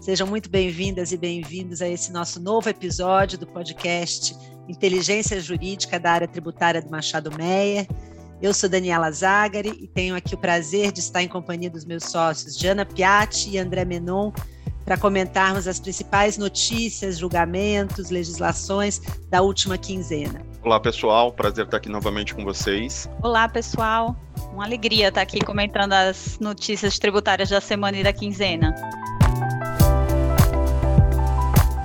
Sejam muito bem-vindas e bem-vindos a esse nosso novo episódio do podcast Inteligência Jurídica da área tributária do Machado Meyer. Eu sou Daniela Zagari e tenho aqui o prazer de estar em companhia dos meus sócios Diana Piatti e André Menon para comentarmos as principais notícias, julgamentos, legislações da última quinzena. Olá, pessoal. Prazer estar aqui novamente com vocês. Olá, pessoal. Uma alegria estar aqui comentando as notícias tributárias da semana e da quinzena.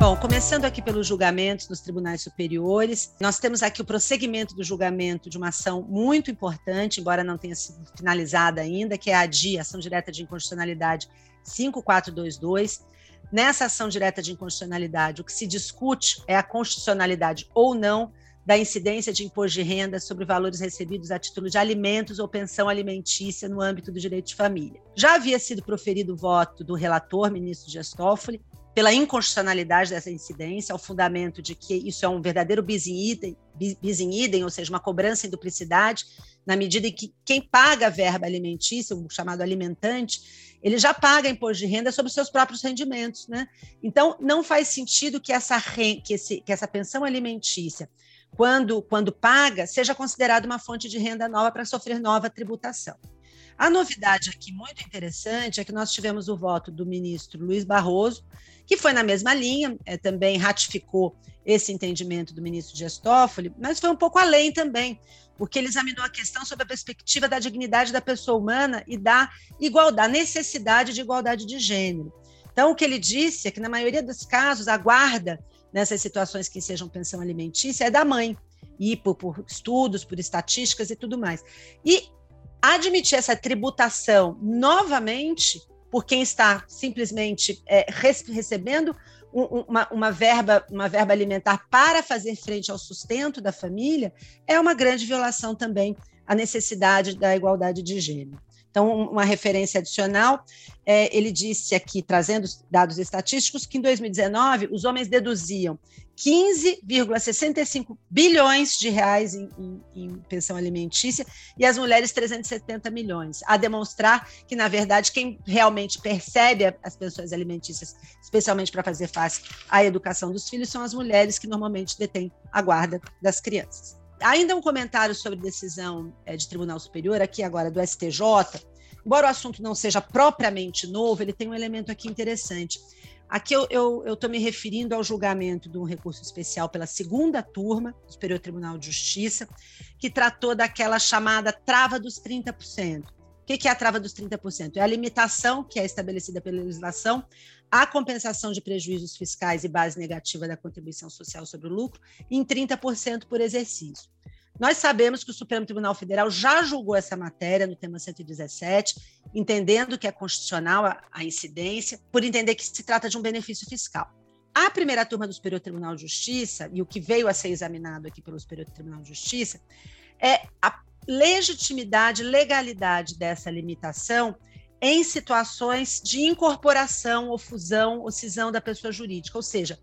Bom, começando aqui pelos julgamentos nos tribunais superiores, nós temos aqui o prosseguimento do julgamento de uma ação muito importante, embora não tenha sido finalizada ainda, que é a DIA, Ação Direta de Inconstitucionalidade 5422. Nessa ação direta de inconstitucionalidade, o que se discute é a constitucionalidade ou não da incidência de imposto de renda sobre valores recebidos a título de alimentos ou pensão alimentícia no âmbito do direito de família. Já havia sido proferido o voto do relator, ministro Gestófoli, pela inconstitucionalidade dessa incidência, ao fundamento de que isso é um verdadeiro bis in idem, bis in idem ou seja, uma cobrança em duplicidade, na medida em que quem paga a verba alimentícia, o chamado alimentante, ele já paga imposto de renda sobre os seus próprios rendimentos. Né? Então, não faz sentido que essa, que, esse, que essa pensão alimentícia, quando, quando paga, seja considerada uma fonte de renda nova para sofrer nova tributação. A novidade aqui muito interessante é que nós tivemos o voto do ministro Luiz Barroso, que foi na mesma linha, é, também ratificou esse entendimento do ministro Gestófoli, mas foi um pouco além também, porque ele examinou a questão sob a perspectiva da dignidade da pessoa humana e da igualdade, necessidade de igualdade de gênero. Então, o que ele disse é que, na maioria dos casos, a guarda nessas situações que sejam pensão alimentícia é da mãe, e por, por estudos, por estatísticas e tudo mais. E admitir essa tributação novamente por quem está simplesmente é, recebendo uma, uma, verba, uma verba alimentar para fazer frente ao sustento da família, é uma grande violação também à necessidade da igualdade de gênero. Então, uma referência adicional, é, ele disse aqui, trazendo dados estatísticos, que em 2019 os homens deduziam 15,65 bilhões de reais em, em, em, pensão alimentícia e as mulheres 370 milhões, a demonstrar que, na verdade, quem realmente percebe as pensões alimentícias, especialmente para fazer face à educação dos filhos, são as mulheres que normalmente detêm a guarda das crianças. Ainda um comentário sobre decisão é, de Tribunal Superior, aqui agora do STJ. Embora o assunto não seja propriamente novo, ele tem um elemento aqui interessante. Aqui eu estou me referindo ao julgamento de um recurso especial pela segunda turma do Superior Tribunal de Justiça, que tratou daquela chamada trava dos 30%. O que é a trava dos 30%? É a limitação que é estabelecida pela legislação à compensação de prejuízos fiscais e base negativa da contribuição social sobre o lucro em 30% por exercício. Nós sabemos que o Supremo Tribunal Federal já julgou essa matéria no tema 117, entendendo que é constitucional a, a incidência, por entender que se trata de um benefício fiscal. A primeira turma do Superior Tribunal de Justiça, e o que veio a ser examinado aqui pelo Superior Tribunal de Justiça, é a legitimidade, legalidade dessa limitação em situações de incorporação ou fusão ou cisão da pessoa jurídica. Ou seja,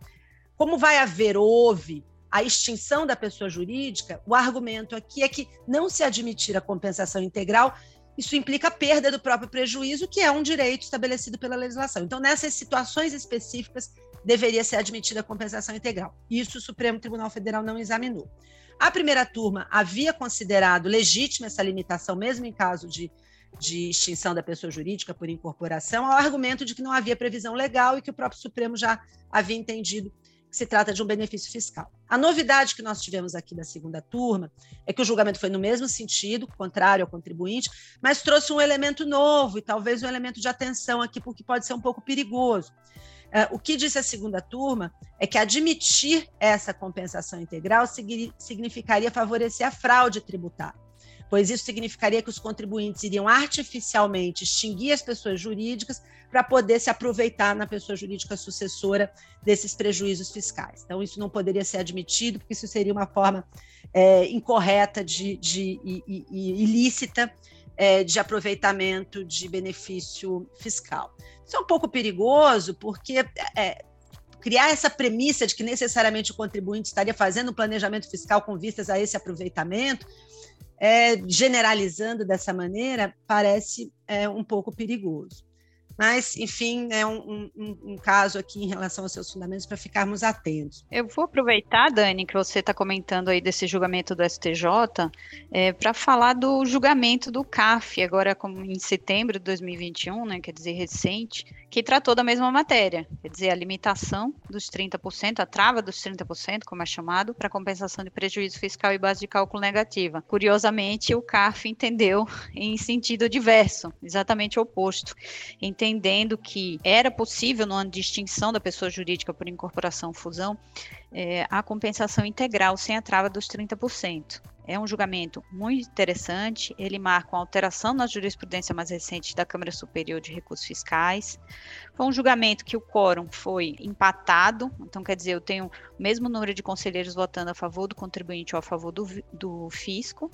como vai haver, houve a extinção da pessoa jurídica, o argumento aqui é que não se admitir a compensação integral, isso implica perda do próprio prejuízo, que é um direito estabelecido pela legislação. Então, nessas situações específicas, deveria ser admitida a compensação integral. Isso o Supremo Tribunal Federal não examinou. A primeira turma havia considerado legítima essa limitação, mesmo em caso de, de extinção da pessoa jurídica por incorporação, ao argumento de que não havia previsão legal e que o próprio Supremo já havia entendido que se trata de um benefício fiscal. A novidade que nós tivemos aqui da segunda turma é que o julgamento foi no mesmo sentido, contrário ao contribuinte, mas trouxe um elemento novo e talvez um elemento de atenção aqui, porque pode ser um pouco perigoso. Uh, o que disse a segunda turma é que admitir essa compensação integral significaria favorecer a fraude tributária pois isso significaria que os contribuintes iriam artificialmente extinguir as pessoas jurídicas para poder se aproveitar na pessoa jurídica sucessora desses prejuízos fiscais. Então, isso não poderia ser admitido, porque isso seria uma forma é, incorreta de, de, e, e, ilícita é, de aproveitamento de benefício fiscal. Isso é um pouco perigoso, porque é, criar essa premissa de que necessariamente o contribuinte estaria fazendo um planejamento fiscal com vistas a esse aproveitamento é, generalizando dessa maneira, parece é, um pouco perigoso. Mas, enfim, é um, um, um, caso aqui em relação aos seus fundamentos para ficarmos atentos. Eu vou aproveitar, Dani, que você está comentando aí desse julgamento do STJ, é, para falar do julgamento do CAF, agora em setembro de 2021, né, quer dizer, recente, que tratou da mesma matéria, quer dizer, a limitação dos 30%, a trava dos 30%, como é chamado, para compensação de prejuízo fiscal e base de cálculo negativa. Curiosamente, o CAF entendeu em sentido diverso, exatamente oposto, entendendo que era possível, no ano de extinção da pessoa jurídica por incorporação ou fusão, é, a compensação integral sem a trava dos 30%. É um julgamento muito interessante. Ele marca uma alteração na jurisprudência mais recente da Câmara Superior de Recursos Fiscais. Foi um julgamento que o quórum foi empatado, então quer dizer, eu tenho o mesmo número de conselheiros votando a favor do contribuinte ou a favor do, do fisco,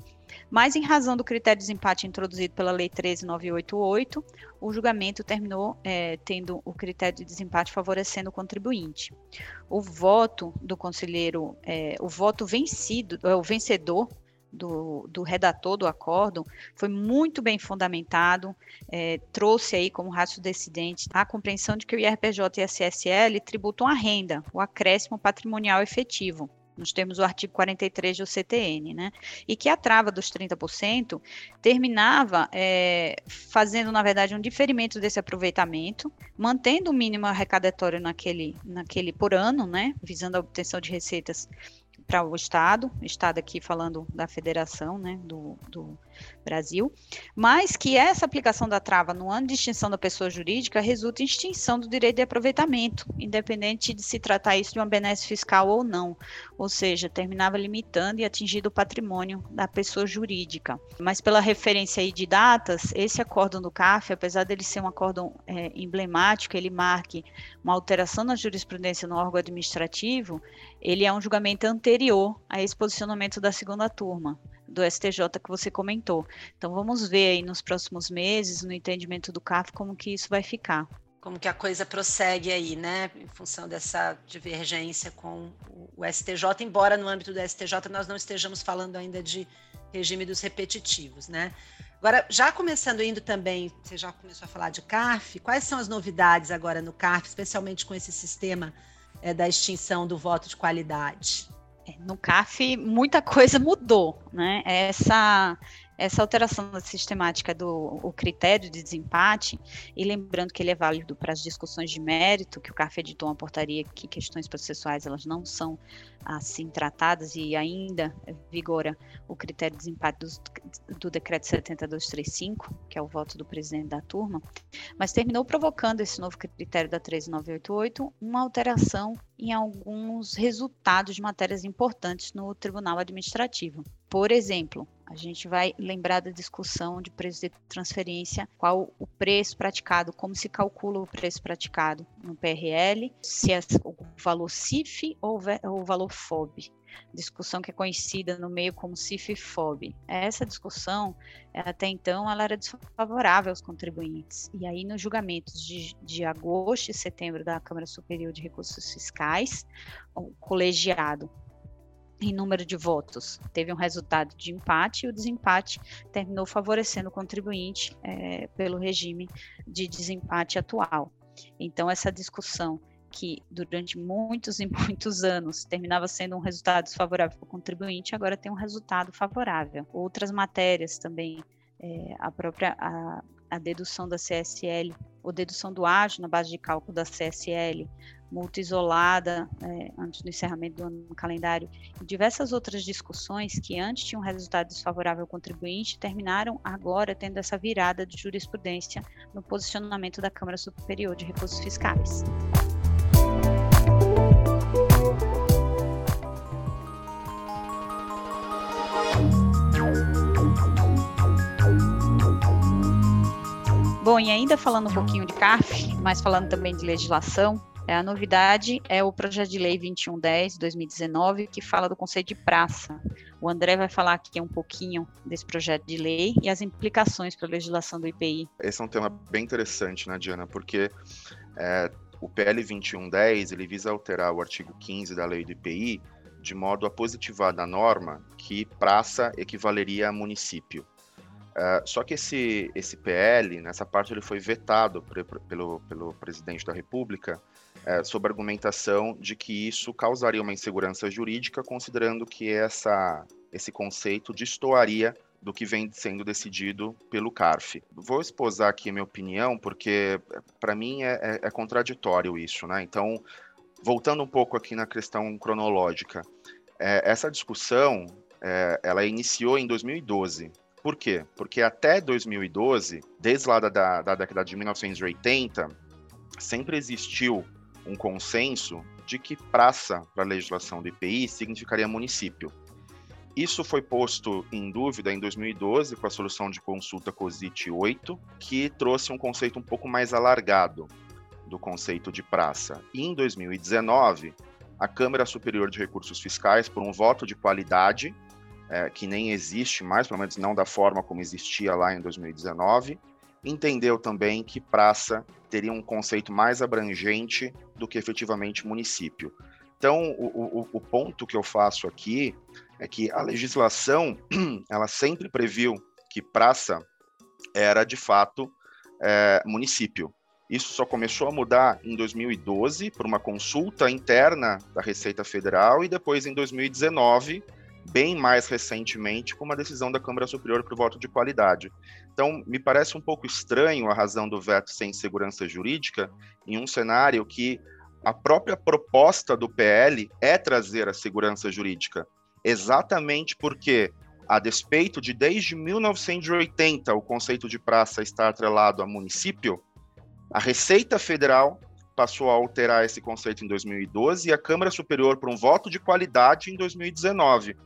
mas em razão do critério de desempate introduzido pela Lei 13988, o julgamento terminou é, tendo o critério de desempate favorecendo o contribuinte. O voto do conselheiro, é, o voto vencido, é, o vencedor do, do, redator do acórdão foi muito bem fundamentado, é, trouxe aí como rácio decidente a compreensão de que o IRPJ e a CSL tributam a renda, o acréscimo patrimonial efetivo. Nós temos o artigo 43 do CTN, né? E que a trava dos 30% terminava é, fazendo, na verdade, um diferimento desse aproveitamento, mantendo o mínimo arrecadatório naquele, naquele por ano, né? Visando a obtenção de receitas para o Estado, Estado aqui falando da federação, né, do, do Brasil, mas que essa aplicação da trava no ano de extinção da pessoa jurídica resulta em extinção do direito de aproveitamento, independente de se tratar isso de uma benesse fiscal ou não, ou seja, terminava limitando e atingindo o patrimônio da pessoa jurídica. Mas pela referência aí de datas, esse acórdão do CAF, apesar dele ser um acórdão é, emblemático, ele marque uma alteração na jurisprudência no órgão administrativo, ele é um julgamento anterior a esse posicionamento da segunda turma do STJ que você comentou. Então vamos ver aí nos próximos meses, no entendimento do CAF, como que isso vai ficar. Como que a coisa prossegue aí, né, em função dessa divergência com o STJ, embora no âmbito do STJ nós não estejamos falando ainda de regime dos repetitivos, né? Agora, já começando indo também, você já começou a falar de CAF, quais são as novidades agora no CAF, especialmente com esse sistema é, da extinção do voto de qualidade? É, no CAF muita coisa mudou, né? Essa essa alteração da sistemática do o critério de desempate, e lembrando que ele é válido para as discussões de mérito, que o CAF editou uma portaria que questões processuais elas não são assim tratadas e ainda vigora o critério de desempate do, do decreto 70235, que é o voto do presidente da turma, mas terminou provocando esse novo critério da 13988 uma alteração em alguns resultados de matérias importantes no Tribunal Administrativo. Por exemplo, a gente vai lembrar da discussão de preço de transferência, qual o preço praticado, como se calcula o preço praticado no PRL, se é o valor CIF ou o valor FOB. Discussão que é conhecida no meio como CIF e FOB. Essa discussão, até então, ela era desfavorável aos contribuintes. E aí, nos julgamentos de, de agosto e setembro da Câmara Superior de Recursos Fiscais, o colegiado em número de votos. Teve um resultado de empate e o desempate terminou favorecendo o contribuinte é, pelo regime de desempate atual. Então, essa discussão que durante muitos e muitos anos terminava sendo um resultado desfavorável para o contribuinte, agora tem um resultado favorável. Outras matérias também, é, a própria a, a dedução da CSL, ou dedução do ágio na base de cálculo da CSL, multa isolada é, antes do encerramento do ano no calendário e diversas outras discussões que antes tinham resultado desfavorável ao contribuinte terminaram agora tendo essa virada de jurisprudência no posicionamento da Câmara Superior de Recursos Fiscais. Bom, e ainda falando um pouquinho de CAF, mas falando também de legislação, a novidade é o projeto de lei 2110 2019, que fala do conceito de praça. O André vai falar aqui um pouquinho desse projeto de lei e as implicações para a legislação do IPI. Esse é um tema bem interessante, né, Diana? Porque é, o PL 2110 ele visa alterar o artigo 15 da lei do IPI de modo a positivar da norma que praça equivaleria a município. Uh, só que esse, esse PL, nessa parte, ele foi vetado pelo, pelo presidente da República é, sob a argumentação de que isso causaria uma insegurança jurídica, considerando que essa, esse conceito destoaria do que vem sendo decidido pelo CARF. Vou esposar aqui a minha opinião, porque para mim é, é, é, contraditório isso, né? Então, voltando um pouco aqui na questão cronológica, é, essa discussão é, ela iniciou em 2012. Por quê? Porque até 2012, desde lá da, da década de 1980, sempre existiu um consenso de que praça para a legislação do IPI significaria município. Isso foi posto em dúvida em 2012 com a solução de consulta COSIT 8, que trouxe um conceito um pouco mais alargado do conceito de praça. E em 2019, a Câmara Superior de Recursos Fiscais, por um voto de qualidade, é, que nem existe mais, pelo menos não da forma como existia lá em 2019, entendeu também que praça teria um conceito mais abrangente do que efetivamente município. Então, o, o, o ponto que eu faço aqui é que a legislação ela sempre previu que praça era de fato é, município. Isso só começou a mudar em 2012 por uma consulta interna da Receita Federal e depois em 2019 bem mais recentemente com uma decisão da Câmara Superior para o voto de qualidade. Então, me parece um pouco estranho a razão do veto sem segurança jurídica em um cenário que a própria proposta do PL é trazer a segurança jurídica, exatamente porque, a despeito de desde 1980 o conceito de praça estar atrelado a município, a Receita Federal passou a alterar esse conceito em 2012 e a Câmara Superior por um voto de qualidade em 2019.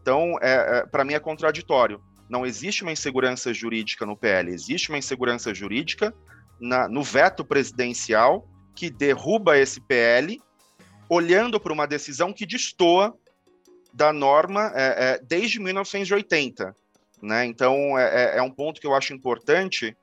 Então, é, é para mim é contraditório. Não existe uma insegurança jurídica no PL, existe uma insegurança jurídica na, no veto presidencial que derruba esse PL, olhando para uma decisão que destoa da norma é, é, desde 1980. Né? Então, é, é, é, um ponto que eu acho importante,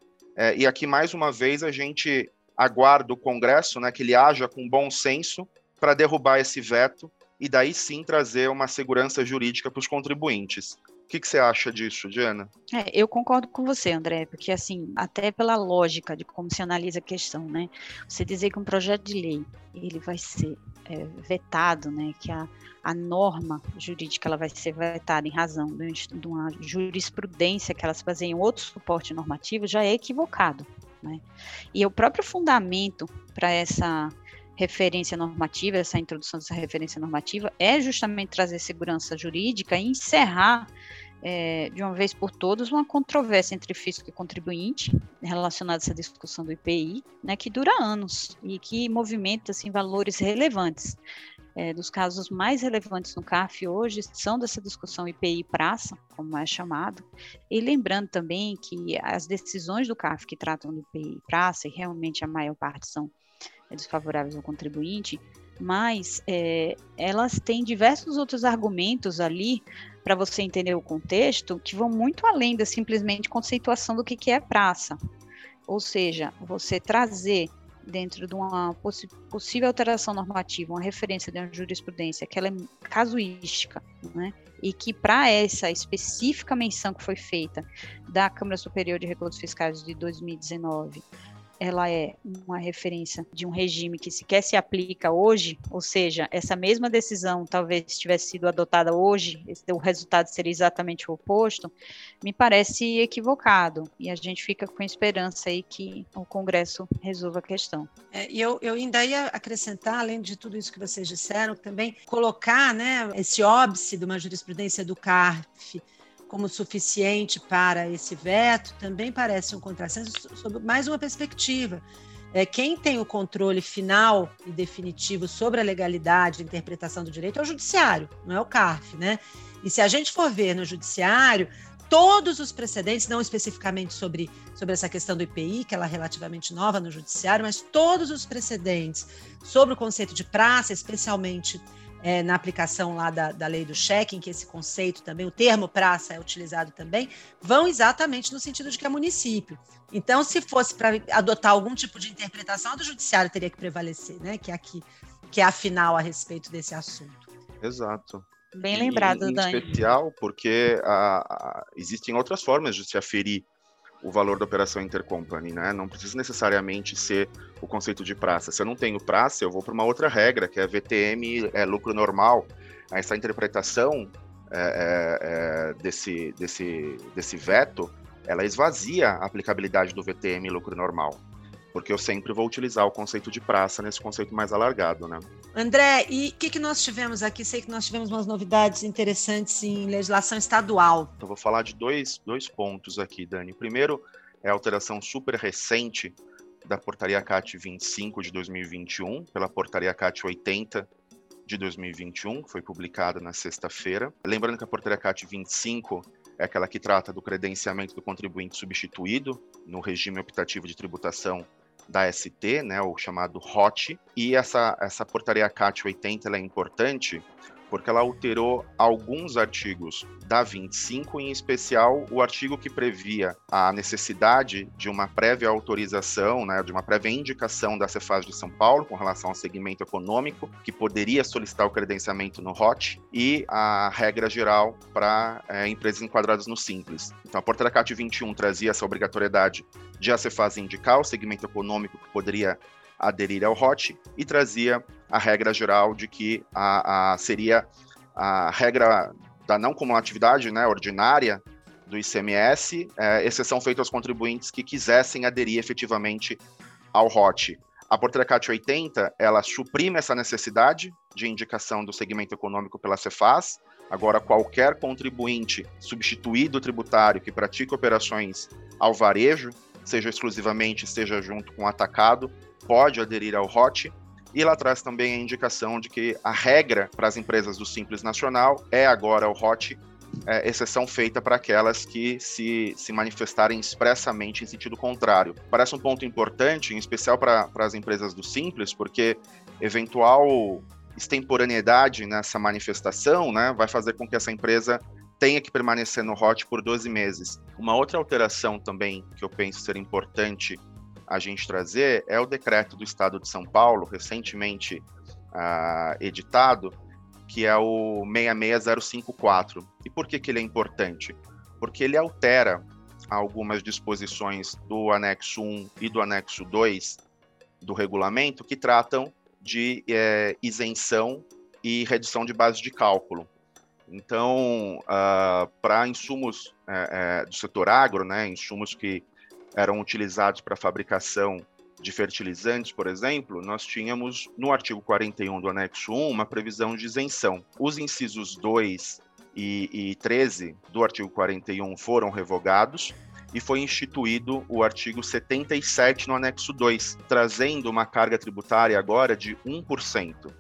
e aqui, mais uma vez, a gente aguarda o Congresso né, que ele haja com bom senso para derrubar esse veto e daí sim trazer uma segurança jurídica para os contribuintes. O que, que, você acha disso, Diana? É, eu concordo com você, André, porque assim, até pela lógica de como se analisa a questão, né? Você dizer que um projeto de lei ele vai ser é, vetado, né? Que a, a norma jurídica ela vai ser vetada em razão de, de uma jurisprudência que ela se baseia em outro suporte normativo já é equivocado, né? E o próprio fundamento para essa referência normativa, essa introdução dessa referência normativa, é justamente trazer segurança jurídica e encerrar é, de uma vez por todas uma controvérsia entre fisco e contribuinte relacionada a essa discussão do IPI, né, que dura anos e que movimenta assim, valores relevantes. É, dos casos mais relevantes no CAF hoje são dessa discussão IPI praça, como é chamado, e lembrando também que as decisões do CAF que tratam do IPI praça, e realmente a maior parte são desfavoráveis ao contribuinte, mas é, elas têm diversos outros argumentos ali para você entender o contexto que vão muito além da simplesmente conceituação do que, que é praça. Ou seja, você trazer dentro de uma poss possível alteração normativa, uma referência de uma jurisprudência que ela é casuística, né? e que para essa específica menção que foi feita da Câmara Superior de Recursos Fiscais de 2019, ela é uma referência de um regime que sequer se aplica hoje, ou seja, essa mesma decisão talvez tivesse sido adotada hoje, o resultado seria exatamente o oposto, me parece equivocado. E a gente fica com esperança aí que o Congresso resolva a questão. É, e eu, eu ainda ia acrescentar, além de tudo isso que vocês disseram, também colocar né, esse óbice de uma jurisprudência do CARF como suficiente para esse veto também parece um contrassenso sob mais uma perspectiva. É, quem tem o controle final e definitivo sobre a legalidade e interpretação do direito é o judiciário, não é o CARF, né? E se a gente for ver no judiciário, todos os precedentes, não especificamente sobre, sobre essa questão do IPI, que ela é relativamente nova no judiciário, mas todos os precedentes sobre o conceito de praça, especialmente é, na aplicação lá da, da lei do cheque, em que esse conceito também, o termo praça é utilizado também, vão exatamente no sentido de que é município. Então, se fosse para adotar algum tipo de interpretação, a do judiciário teria que prevalecer, né? Que é aqui, que é a final a respeito desse assunto. Exato. Bem lembrado, em, em Dani. especial porque a, a, existem outras formas de se aferir o valor da operação intercompany, né? Não precisa necessariamente ser o conceito de praça. Se eu não tenho praça, eu vou para uma outra regra, que é VTM, é lucro normal. Essa interpretação é, é, é, desse, desse, desse veto, ela esvazia a aplicabilidade do VTM lucro normal porque eu sempre vou utilizar o conceito de praça nesse conceito mais alargado, né? André, e o que, que nós tivemos aqui? Sei que nós tivemos umas novidades interessantes em legislação estadual. Então, vou falar de dois, dois pontos aqui, Dani. Primeiro, é a alteração super recente da Portaria CAT 25 de 2021 pela Portaria CAT 80 de 2021, que foi publicada na sexta-feira. Lembrando que a Portaria CAT 25 é aquela que trata do credenciamento do contribuinte substituído no regime optativo de tributação da ST, né, o chamado HOT, e essa, essa portaria CAT 80 é importante porque ela alterou alguns artigos da 25, em especial o artigo que previa a necessidade de uma prévia autorização, né, de uma prévia indicação da Cefaz de São Paulo com relação ao segmento econômico, que poderia solicitar o credenciamento no ROT, e a regra geral para é, empresas enquadradas no Simples. Então, a portaria CAT 21 trazia essa obrigatoriedade de a Cefaz indicar o segmento econômico que poderia aderir ao ROT e trazia a regra geral de que a, a seria a regra da não cumulatividade né, ordinária do ICMS, é, exceção feita aos contribuintes que quisessem aderir efetivamente ao ROT. A portaria CAT 80, ela suprime essa necessidade de indicação do segmento econômico pela Cefaz. Agora, qualquer contribuinte substituído tributário que pratique operações ao varejo, seja exclusivamente, seja junto com o atacado, pode aderir ao ROT. E lá traz também a indicação de que a regra para as empresas do Simples Nacional é agora o ROT, é, exceção feita para aquelas que se, se manifestarem expressamente em sentido contrário. Parece um ponto importante, em especial para as empresas do Simples, porque eventual extemporaneidade nessa manifestação né, vai fazer com que essa empresa tenha que permanecer no ROT por 12 meses. Uma outra alteração também que eu penso ser importante a gente trazer é o decreto do Estado de São Paulo, recentemente uh, editado, que é o 66054. E por que, que ele é importante? Porque ele altera algumas disposições do anexo 1 e do anexo 2 do regulamento que tratam de é, isenção e redução de base de cálculo. Então, uh, ah, para insumos é, é, do setor agro, né, insumos que eram utilizados para fabricação de fertilizantes, por exemplo, nós tínhamos no artigo 41 do anexo 1 uma previsão de isenção. Os incisos 2 e, e 13 do artigo 41 foram revogados e foi instituído o artigo 77 no anexo 2, trazendo uma carga tributária agora de 1%.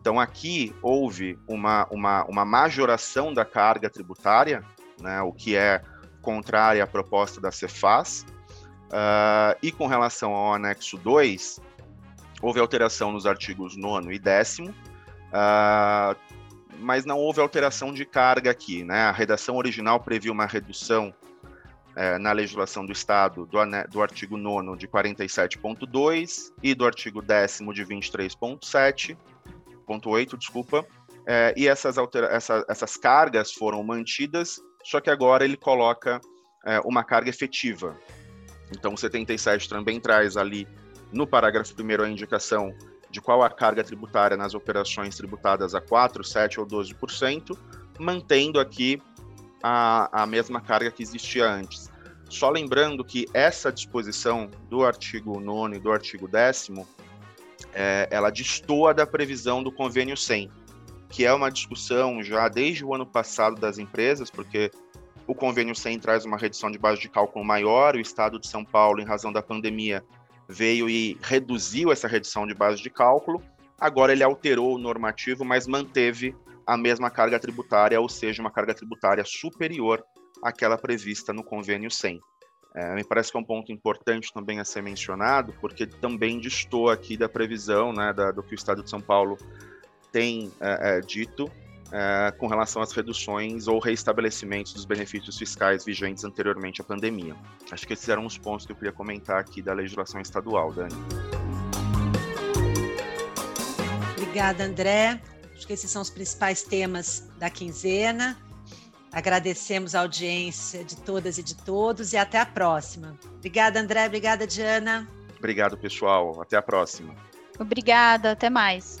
Então aqui houve uma, uma, uma majoração da carga tributária, né, o que é contrária à proposta da Cefaz, Uh, e com relação ao anexo 2, houve alteração nos artigos 9 e 10, uh, ah, mas não houve alteração de carga aqui. Né? A redação original previu uma redução uh, na legislação do Estado do, do artigo 9 de 47.2 e do artigo 10 de 23.7.8, desculpa, eh, e essas, altera essa, essas cargas foram mantidas, só que agora ele coloca eh, uma carga efetiva, então, o 77 também traz ali no parágrafo 1 a indicação de qual a carga tributária nas operações tributadas a 4, 7 ou 12%, mantendo aqui a, a mesma carga que existia antes. Só lembrando que essa disposição do artigo 9 e do artigo 10 é, ela destoa da previsão do convênio 100, que é uma discussão já desde o ano passado das empresas, porque o convênio 100 traz uma redução de base de cálculo maior, o estado de São Paulo, em razão da pandemia, veio e reduziu essa redução de base de cálculo. Agora ele alterou o normativo, mas manteve a mesma carga tributária, ou seja, uma carga tributária superior aquela prevista no convênio 100. É, me parece que é um ponto importante também a ser mencionado, porque também distou aqui da previsão né, da, do que o Estado de São Paulo tem é, é, dito é, com relação às reduções ou reestabelecimentos dos benefícios fiscais vigentes anteriormente à pandemia. Acho que esses eram os pontos que eu queria comentar aqui da legislação estadual, Dani. Obrigada, André. Acho que esses são os principais temas da quinzena. Agradecemos a audiência de todas e de todos e até a próxima. Obrigada, André. Obrigada, Diana. Obrigado, pessoal. Até a próxima. Obrigada. Até mais.